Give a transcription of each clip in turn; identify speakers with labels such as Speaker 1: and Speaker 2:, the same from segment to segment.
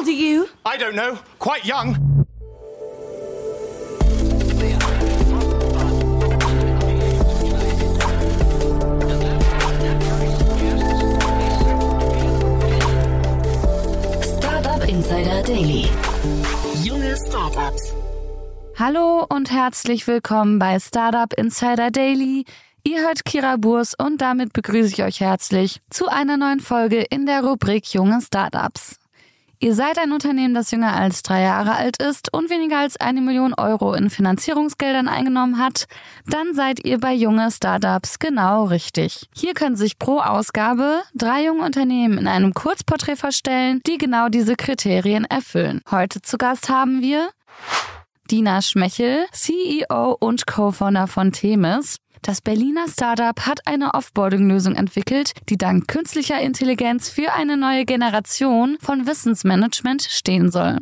Speaker 1: old are you?
Speaker 2: I don't know. Quite young.
Speaker 3: Startup Insider Daily. Junge Startups.
Speaker 4: Hallo und herzlich willkommen bei Startup Insider Daily. Ihr hört Kira Burs und damit begrüße ich euch herzlich zu einer neuen Folge in der Rubrik Junge Startups. Ihr seid ein Unternehmen, das jünger als drei Jahre alt ist und weniger als eine Million Euro in Finanzierungsgeldern eingenommen hat, dann seid ihr bei junge Startups genau richtig. Hier können sich pro Ausgabe drei junge Unternehmen in einem Kurzporträt vorstellen, die genau diese Kriterien erfüllen. Heute zu Gast haben wir Dina Schmechel, CEO und Co-Founder von Themis. Das Berliner Startup hat eine Offboarding-Lösung entwickelt, die dank künstlicher Intelligenz für eine neue Generation von Wissensmanagement stehen soll.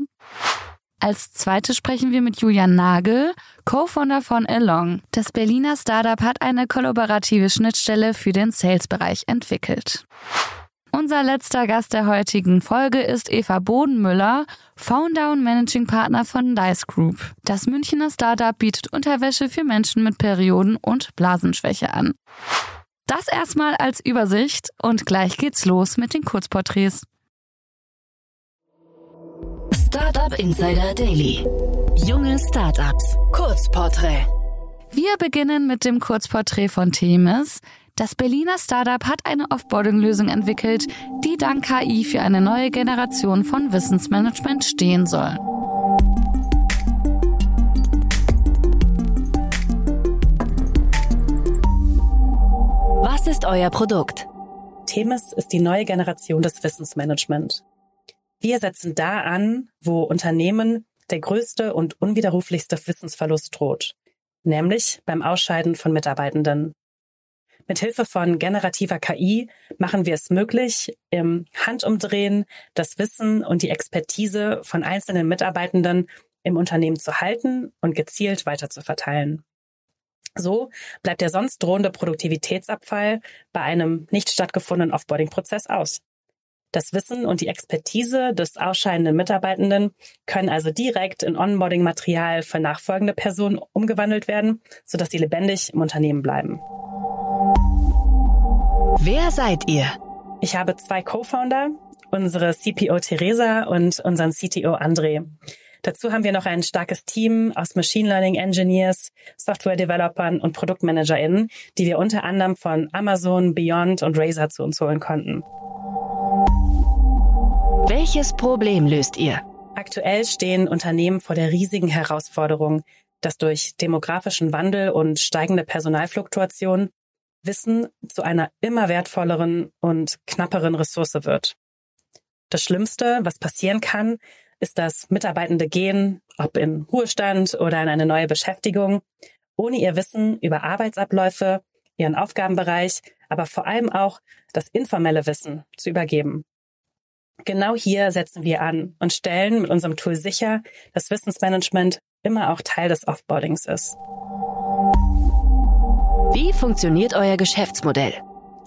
Speaker 4: Als zweites sprechen wir mit Julian Nagel, Co-Founder von Along. Das Berliner Startup hat eine kollaborative Schnittstelle für den Sales-Bereich entwickelt. Unser letzter Gast der heutigen Folge ist Eva Bodenmüller, Founder und Managing Partner von Dice Group. Das Münchner Startup bietet Unterwäsche für Menschen mit Perioden- und Blasenschwäche an. Das erstmal als Übersicht und gleich geht's los mit den Kurzporträts.
Speaker 3: Startup Insider Daily. Junge Startups. Kurzporträt.
Speaker 4: Wir beginnen mit dem Kurzporträt von Themis. Das Berliner Startup hat eine Offboarding-Lösung entwickelt, die dank KI für eine neue Generation von Wissensmanagement stehen soll.
Speaker 3: Was ist euer Produkt?
Speaker 5: Themis ist die neue Generation des Wissensmanagement. Wir setzen da an, wo Unternehmen der größte und unwiderruflichste Wissensverlust droht, nämlich beim Ausscheiden von Mitarbeitenden. Mit Hilfe von generativer KI machen wir es möglich, im Handumdrehen das Wissen und die Expertise von einzelnen Mitarbeitenden im Unternehmen zu halten und gezielt weiter zu verteilen. So bleibt der sonst drohende Produktivitätsabfall bei einem nicht stattgefundenen Offboarding-Prozess aus. Das Wissen und die Expertise des ausscheidenden Mitarbeitenden können also direkt in Onboarding-Material für nachfolgende Personen umgewandelt werden, sodass sie lebendig im Unternehmen bleiben.
Speaker 3: Wer seid ihr?
Speaker 5: Ich habe zwei Co-Founder, unsere CPO Theresa und unseren CTO André. Dazu haben wir noch ein starkes Team aus Machine Learning Engineers, Software Developern und ProduktmanagerInnen, die wir unter anderem von Amazon, Beyond und Razer zu uns holen konnten.
Speaker 3: Welches Problem löst ihr?
Speaker 5: Aktuell stehen Unternehmen vor der riesigen Herausforderung, dass durch demografischen Wandel und steigende Personalfluktuation Wissen zu einer immer wertvolleren und knapperen Ressource wird. Das Schlimmste, was passieren kann, ist, dass Mitarbeitende gehen, ob in Ruhestand oder in eine neue Beschäftigung, ohne ihr Wissen über Arbeitsabläufe, ihren Aufgabenbereich, aber vor allem auch das informelle Wissen zu übergeben. Genau hier setzen wir an und stellen mit unserem Tool sicher, dass Wissensmanagement immer auch Teil des Offboardings ist.
Speaker 3: Wie funktioniert euer Geschäftsmodell?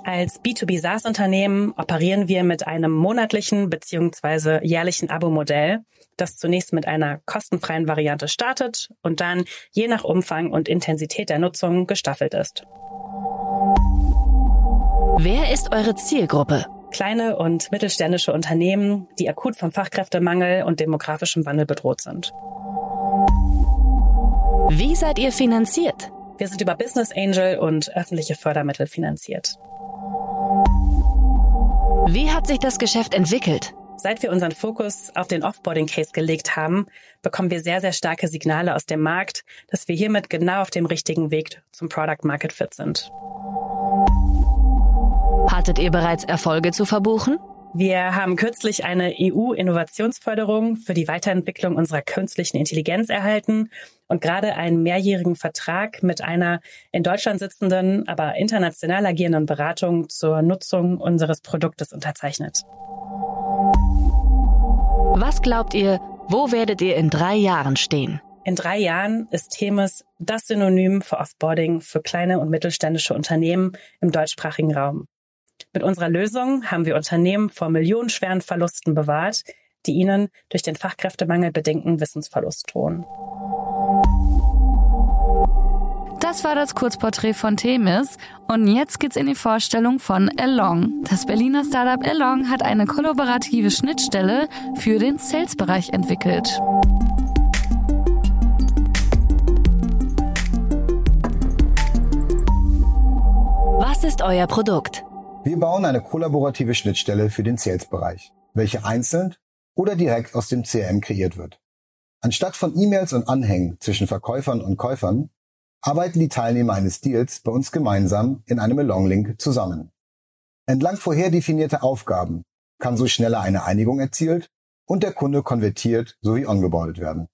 Speaker 5: Als B2B SaaS-Unternehmen operieren wir mit einem monatlichen bzw. jährlichen Abo-Modell, das zunächst mit einer kostenfreien Variante startet und dann je nach Umfang und Intensität der Nutzung gestaffelt ist.
Speaker 3: Wer ist eure Zielgruppe?
Speaker 5: Kleine und mittelständische Unternehmen, die akut vom Fachkräftemangel und demografischem Wandel bedroht sind.
Speaker 3: Wie seid ihr finanziert?
Speaker 5: Wir sind über Business Angel und öffentliche Fördermittel finanziert.
Speaker 3: Wie hat sich das Geschäft entwickelt?
Speaker 5: Seit wir unseren Fokus auf den Offboarding-Case gelegt haben, bekommen wir sehr, sehr starke Signale aus dem Markt, dass wir hiermit genau auf dem richtigen Weg zum Product Market Fit sind.
Speaker 3: Hattet ihr bereits Erfolge zu verbuchen?
Speaker 5: Wir haben kürzlich eine EU-Innovationsförderung für die Weiterentwicklung unserer künstlichen Intelligenz erhalten und gerade einen mehrjährigen Vertrag mit einer in Deutschland sitzenden, aber international agierenden Beratung zur Nutzung unseres Produktes unterzeichnet.
Speaker 3: Was glaubt ihr, wo werdet ihr in drei Jahren stehen?
Speaker 5: In drei Jahren ist Themis das Synonym für Offboarding für kleine und mittelständische Unternehmen im deutschsprachigen Raum. Mit unserer Lösung haben wir Unternehmen vor millionenschweren Verlusten bewahrt, die ihnen durch den Fachkräftemangel bedingten Wissensverlust drohen.
Speaker 4: Das war das Kurzporträt von Themis und jetzt geht's in die Vorstellung von Along. Das Berliner Startup Along hat eine kollaborative Schnittstelle für den Sales-Bereich entwickelt.
Speaker 3: Was ist euer Produkt?
Speaker 1: Wir bauen eine kollaborative Schnittstelle für den Sales-Bereich, welche einzeln oder direkt aus dem CRM kreiert wird. Anstatt von E-Mails und Anhängen zwischen Verkäufern und Käufern arbeiten die Teilnehmer eines Deals bei uns gemeinsam in einem Along-Link zusammen. Entlang vorher definierter Aufgaben kann so schneller eine Einigung erzielt und der Kunde konvertiert sowie ongeboardet werden.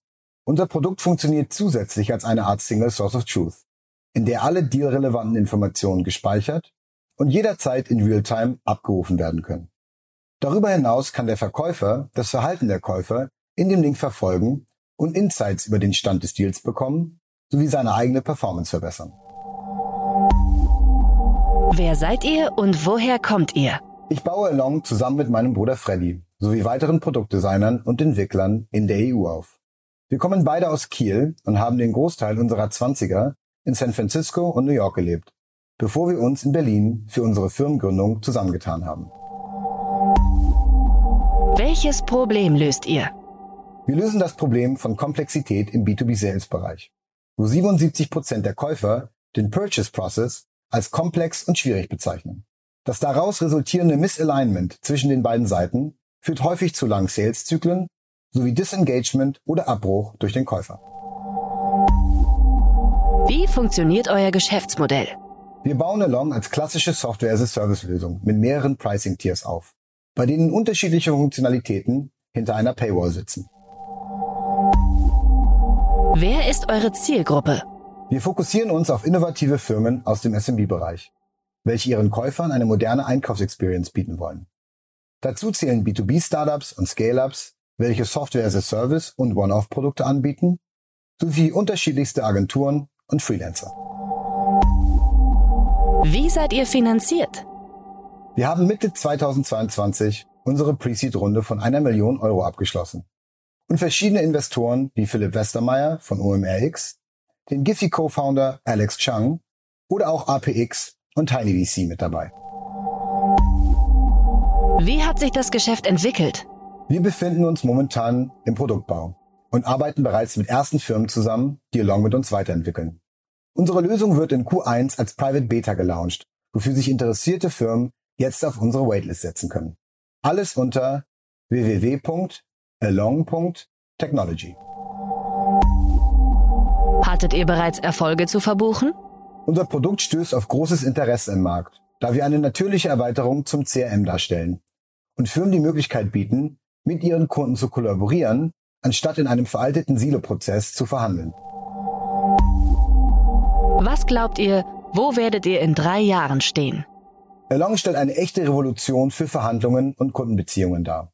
Speaker 1: Unser Produkt funktioniert zusätzlich als eine Art Single Source of Truth, in der alle dealrelevanten Informationen gespeichert und jederzeit in Realtime abgerufen werden können. Darüber hinaus kann der Verkäufer das Verhalten der Käufer in dem Link verfolgen und Insights über den Stand des Deals bekommen sowie seine eigene Performance verbessern.
Speaker 3: Wer seid ihr und woher kommt ihr?
Speaker 1: Ich baue Along zusammen mit meinem Bruder Freddy sowie weiteren Produktdesignern und Entwicklern in der EU auf. Wir kommen beide aus Kiel und haben den Großteil unserer 20er in San Francisco und New York gelebt, bevor wir uns in Berlin für unsere Firmengründung zusammengetan haben.
Speaker 3: Welches Problem löst ihr?
Speaker 1: Wir lösen das Problem von Komplexität im B2B-Sales-Bereich wo 77 Prozent der Käufer den Purchase Process als komplex und schwierig bezeichnen. Das daraus resultierende Misalignment zwischen den beiden Seiten führt häufig zu langen Sales-Zyklen sowie Disengagement oder Abbruch durch den Käufer.
Speaker 3: Wie funktioniert euer Geschäftsmodell?
Speaker 1: Wir bauen Along als klassische Software-as-a-Service-Lösung mit mehreren Pricing-Tiers auf, bei denen unterschiedliche Funktionalitäten hinter einer Paywall sitzen.
Speaker 3: Wer ist eure Zielgruppe?
Speaker 1: Wir fokussieren uns auf innovative Firmen aus dem SMB-Bereich, welche ihren Käufern eine moderne Einkaufsexperience bieten wollen. Dazu zählen B2B-Startups und Scale-Ups, welche Software as a Service und One-Off-Produkte anbieten, sowie unterschiedlichste Agenturen und Freelancer.
Speaker 3: Wie seid ihr finanziert?
Speaker 1: Wir haben Mitte 2022 unsere Pre-Seed-Runde von einer Million Euro abgeschlossen und verschiedene Investoren wie Philipp Westermeier von OMRX, den Giphy Co-Founder Alex Chung oder auch APX und Tiny VC mit dabei.
Speaker 3: Wie hat sich das Geschäft entwickelt?
Speaker 1: Wir befinden uns momentan im Produktbau und arbeiten bereits mit ersten Firmen zusammen, die Along mit uns weiterentwickeln. Unsere Lösung wird in Q1 als Private Beta gelauncht, wofür sich interessierte Firmen jetzt auf unsere Waitlist setzen können. Alles unter www along.technology.
Speaker 3: Hattet ihr bereits Erfolge zu verbuchen?
Speaker 1: Unser Produkt stößt auf großes Interesse im Markt, da wir eine natürliche Erweiterung zum CRM darstellen und Firmen die Möglichkeit bieten, mit ihren Kunden zu kollaborieren, anstatt in einem veralteten Silo-Prozess zu verhandeln.
Speaker 3: Was glaubt ihr, wo werdet ihr in drei Jahren stehen?
Speaker 1: Along stellt eine echte Revolution für Verhandlungen und Kundenbeziehungen dar.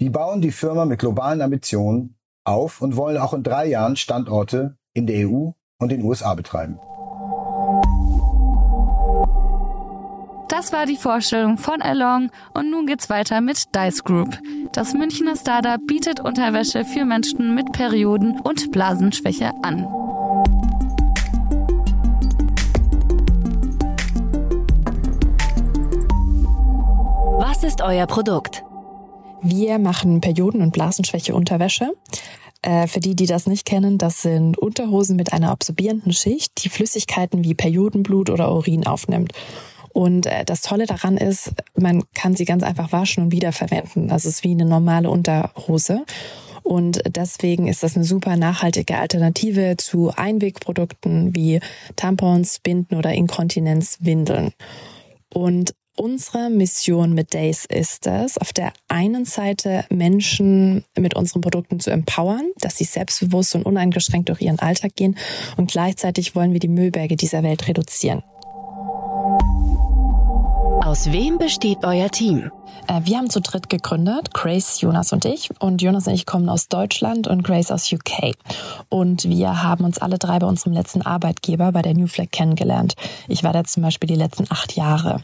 Speaker 1: Die bauen die Firma mit globalen Ambitionen auf und wollen auch in drei Jahren Standorte in der EU und den USA betreiben.
Speaker 4: Das war die Vorstellung von Along und nun geht's weiter mit Dice Group. Das Münchner Startup bietet Unterwäsche für Menschen mit Perioden- und Blasenschwäche an.
Speaker 3: Was ist euer Produkt?
Speaker 6: Wir machen Perioden- und Blasenschwäche-Unterwäsche. Äh, für die, die das nicht kennen, das sind Unterhosen mit einer absorbierenden Schicht, die Flüssigkeiten wie Periodenblut oder Urin aufnimmt. Und äh, das Tolle daran ist, man kann sie ganz einfach waschen und wiederverwenden. Das ist wie eine normale Unterhose. Und deswegen ist das eine super nachhaltige Alternative zu Einwegprodukten wie Tampons, Binden oder Inkontinenzwindeln. Und Unsere Mission mit Days ist es, auf der einen Seite Menschen mit unseren Produkten zu empowern, dass sie selbstbewusst und uneingeschränkt durch ihren Alltag gehen und gleichzeitig wollen wir die Müllberge dieser Welt reduzieren.
Speaker 3: Aus wem besteht euer Team?
Speaker 6: Äh, wir haben zu dritt gegründet, Grace, Jonas und ich. Und Jonas und ich kommen aus Deutschland und Grace aus UK. Und wir haben uns alle drei bei unserem letzten Arbeitgeber bei der New Flag kennengelernt. Ich war da zum Beispiel die letzten acht Jahre.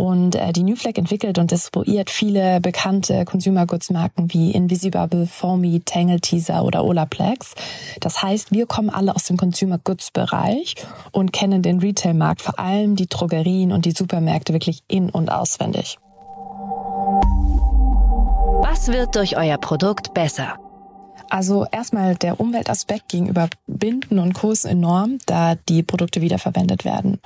Speaker 6: Und äh, die New Flag entwickelt und distribuiert viele bekannte Consumer Goods Marken wie Invisible, Foamy, Tangle Teaser oder Olaplex. Das heißt, wir kommen alle aus dem Consumer Goods Bereich und kennen den Retail Markt, vor allem die Drogerien und die Supermärkte wirklich in- und auswendig.
Speaker 3: Was wird durch euer Produkt besser?
Speaker 6: Also erstmal der Umweltaspekt gegenüber Binden und Co. ist enorm, da die Produkte wiederverwendet werden.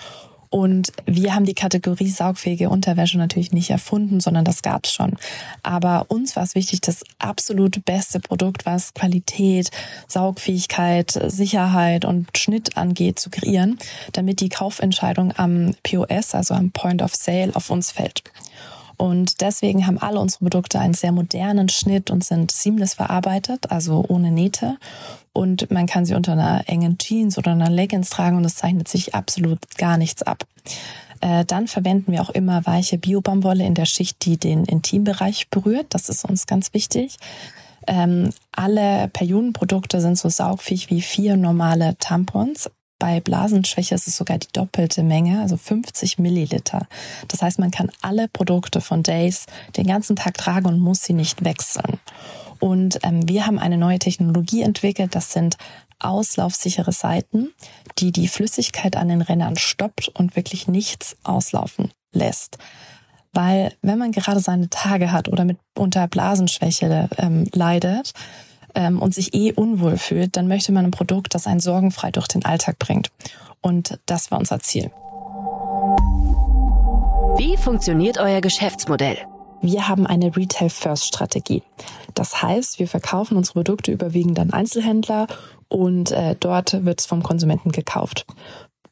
Speaker 6: Und wir haben die Kategorie saugfähige Unterwäsche natürlich nicht erfunden, sondern das gab's schon. Aber uns war es wichtig, das absolut beste Produkt, was Qualität, Saugfähigkeit, Sicherheit und Schnitt angeht, zu kreieren, damit die Kaufentscheidung am POS, also am Point of Sale, auf uns fällt. Und deswegen haben alle unsere Produkte einen sehr modernen Schnitt und sind seamless verarbeitet, also ohne Nähte. Und man kann sie unter einer engen Jeans oder einer Leggings tragen und es zeichnet sich absolut gar nichts ab. Äh, dann verwenden wir auch immer weiche Biobaumwolle in der Schicht, die den Intimbereich berührt. Das ist uns ganz wichtig. Ähm, alle Periodenprodukte sind so saugfähig wie vier normale Tampons. Bei Blasenschwäche ist es sogar die doppelte Menge, also 50 Milliliter. Das heißt, man kann alle Produkte von Days den ganzen Tag tragen und muss sie nicht wechseln. Und ähm, wir haben eine neue Technologie entwickelt. Das sind auslaufsichere Seiten, die die Flüssigkeit an den Rändern stoppt und wirklich nichts auslaufen lässt. Weil wenn man gerade seine Tage hat oder mit unter Blasenschwäche ähm, leidet, ähm, und sich eh unwohl fühlt, dann möchte man ein Produkt, das einen sorgenfrei durch den Alltag bringt. Und das war unser Ziel.
Speaker 3: Wie funktioniert euer Geschäftsmodell?
Speaker 6: Wir haben eine Retail-First-Strategie. Das heißt, wir verkaufen unsere Produkte überwiegend an Einzelhändler und äh, dort wird es vom Konsumenten gekauft.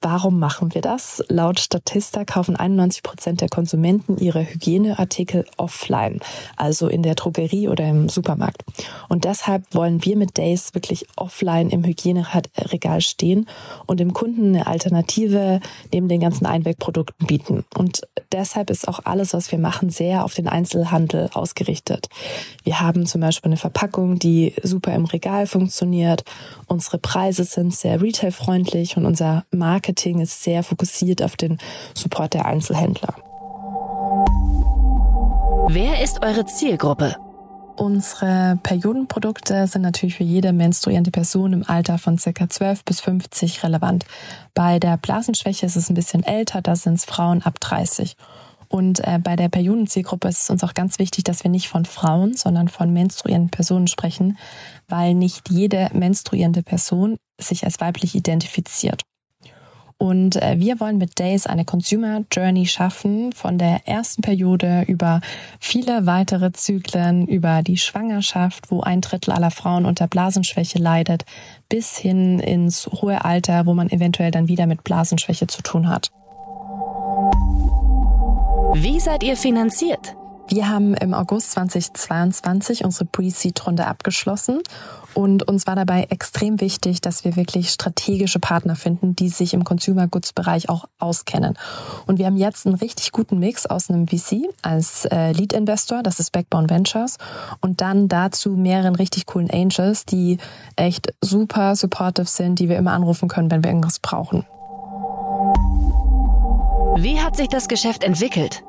Speaker 6: Warum machen wir das? Laut Statista kaufen 91 Prozent der Konsumenten ihre Hygieneartikel offline, also in der Drogerie oder im Supermarkt. Und deshalb wollen wir mit Days wirklich offline im Hygieneregal stehen und dem Kunden eine Alternative neben den ganzen Einwegprodukten bieten. Und deshalb ist auch alles, was wir machen, sehr auf den Einzelhandel ausgerichtet. Wir haben zum Beispiel eine Verpackung, die super im Regal funktioniert. Unsere Preise sind sehr retailfreundlich und unser Marketing Marketing ist sehr fokussiert auf den Support der Einzelhändler.
Speaker 3: Wer ist eure Zielgruppe?
Speaker 6: Unsere Periodenprodukte sind natürlich für jede menstruierende Person im Alter von ca. 12 bis 50 relevant. Bei der Blasenschwäche ist es ein bisschen älter, da sind es Frauen ab 30. Und äh, bei der Periodenzielgruppe ist es uns auch ganz wichtig, dass wir nicht von Frauen, sondern von menstruierenden Personen sprechen, weil nicht jede menstruierende Person sich als weiblich identifiziert. Und äh, wir wollen mit Days eine Consumer Journey schaffen, von der ersten Periode über viele weitere Zyklen, über die Schwangerschaft, wo ein Drittel aller Frauen unter Blasenschwäche leidet, bis hin ins hohe Alter, wo man eventuell dann wieder mit Blasenschwäche zu tun hat.
Speaker 3: Wie seid ihr finanziert?
Speaker 6: Wir haben im August 2022 unsere Pre-Seed-Runde abgeschlossen und uns war dabei extrem wichtig, dass wir wirklich strategische Partner finden, die sich im Consumer Goods Bereich auch auskennen. Und wir haben jetzt einen richtig guten Mix aus einem VC als äh, Lead Investor, das ist Backbone Ventures, und dann dazu mehreren richtig coolen Angels, die echt super supportive sind, die wir immer anrufen können, wenn wir irgendwas brauchen.
Speaker 3: Wie hat sich das Geschäft entwickelt?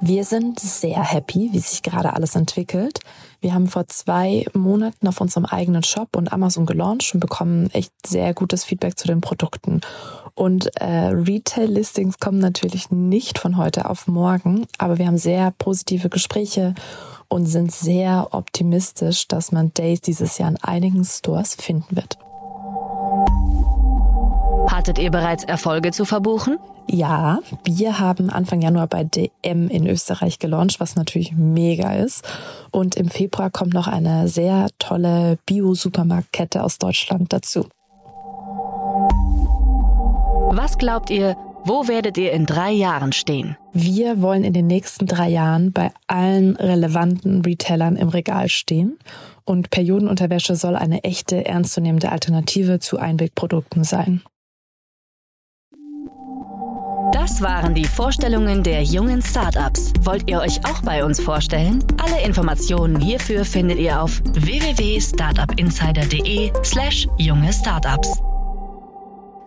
Speaker 6: Wir sind sehr happy, wie sich gerade alles entwickelt. Wir haben vor zwei Monaten auf unserem eigenen Shop und Amazon gelauncht und bekommen echt sehr gutes Feedback zu den Produkten. Und äh, Retail-Listings kommen natürlich nicht von heute auf morgen, aber wir haben sehr positive Gespräche und sind sehr optimistisch, dass man Days dieses Jahr in einigen Stores finden wird.
Speaker 3: Hattet ihr bereits Erfolge zu verbuchen?
Speaker 6: Ja, wir haben Anfang Januar bei DM in Österreich gelauncht, was natürlich mega ist. Und im Februar kommt noch eine sehr tolle Bio-Supermarktkette aus Deutschland dazu.
Speaker 3: Was glaubt ihr, wo werdet ihr in drei Jahren stehen?
Speaker 6: Wir wollen in den nächsten drei Jahren bei allen relevanten Retailern im Regal stehen. Und Periodenunterwäsche soll eine echte, ernstzunehmende Alternative zu Einwegprodukten sein.
Speaker 3: Das waren die Vorstellungen der jungen Startups. Wollt ihr euch auch bei uns vorstellen? Alle Informationen hierfür findet ihr auf www.startupinsider.de/slash junge Startups.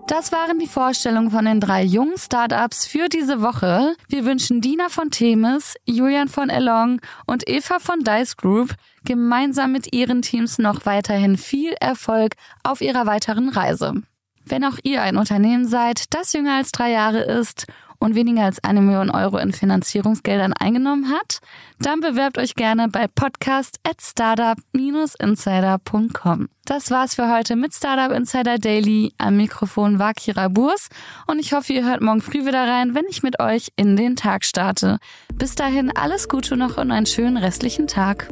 Speaker 4: Das waren die Vorstellungen von den drei jungen Startups für diese Woche. Wir wünschen Dina von Themis, Julian von Elong und Eva von Dice Group gemeinsam mit ihren Teams noch weiterhin viel Erfolg auf ihrer weiteren Reise. Wenn auch ihr ein Unternehmen seid, das jünger als drei Jahre ist und weniger als eine Million Euro in Finanzierungsgeldern eingenommen hat, dann bewerbt euch gerne bei podcast at startup-insider.com. Das war's für heute mit Startup Insider Daily. Am Mikrofon war Kira Burs und ich hoffe, ihr hört morgen früh wieder rein, wenn ich mit euch in den Tag starte. Bis dahin alles Gute noch und einen schönen restlichen Tag.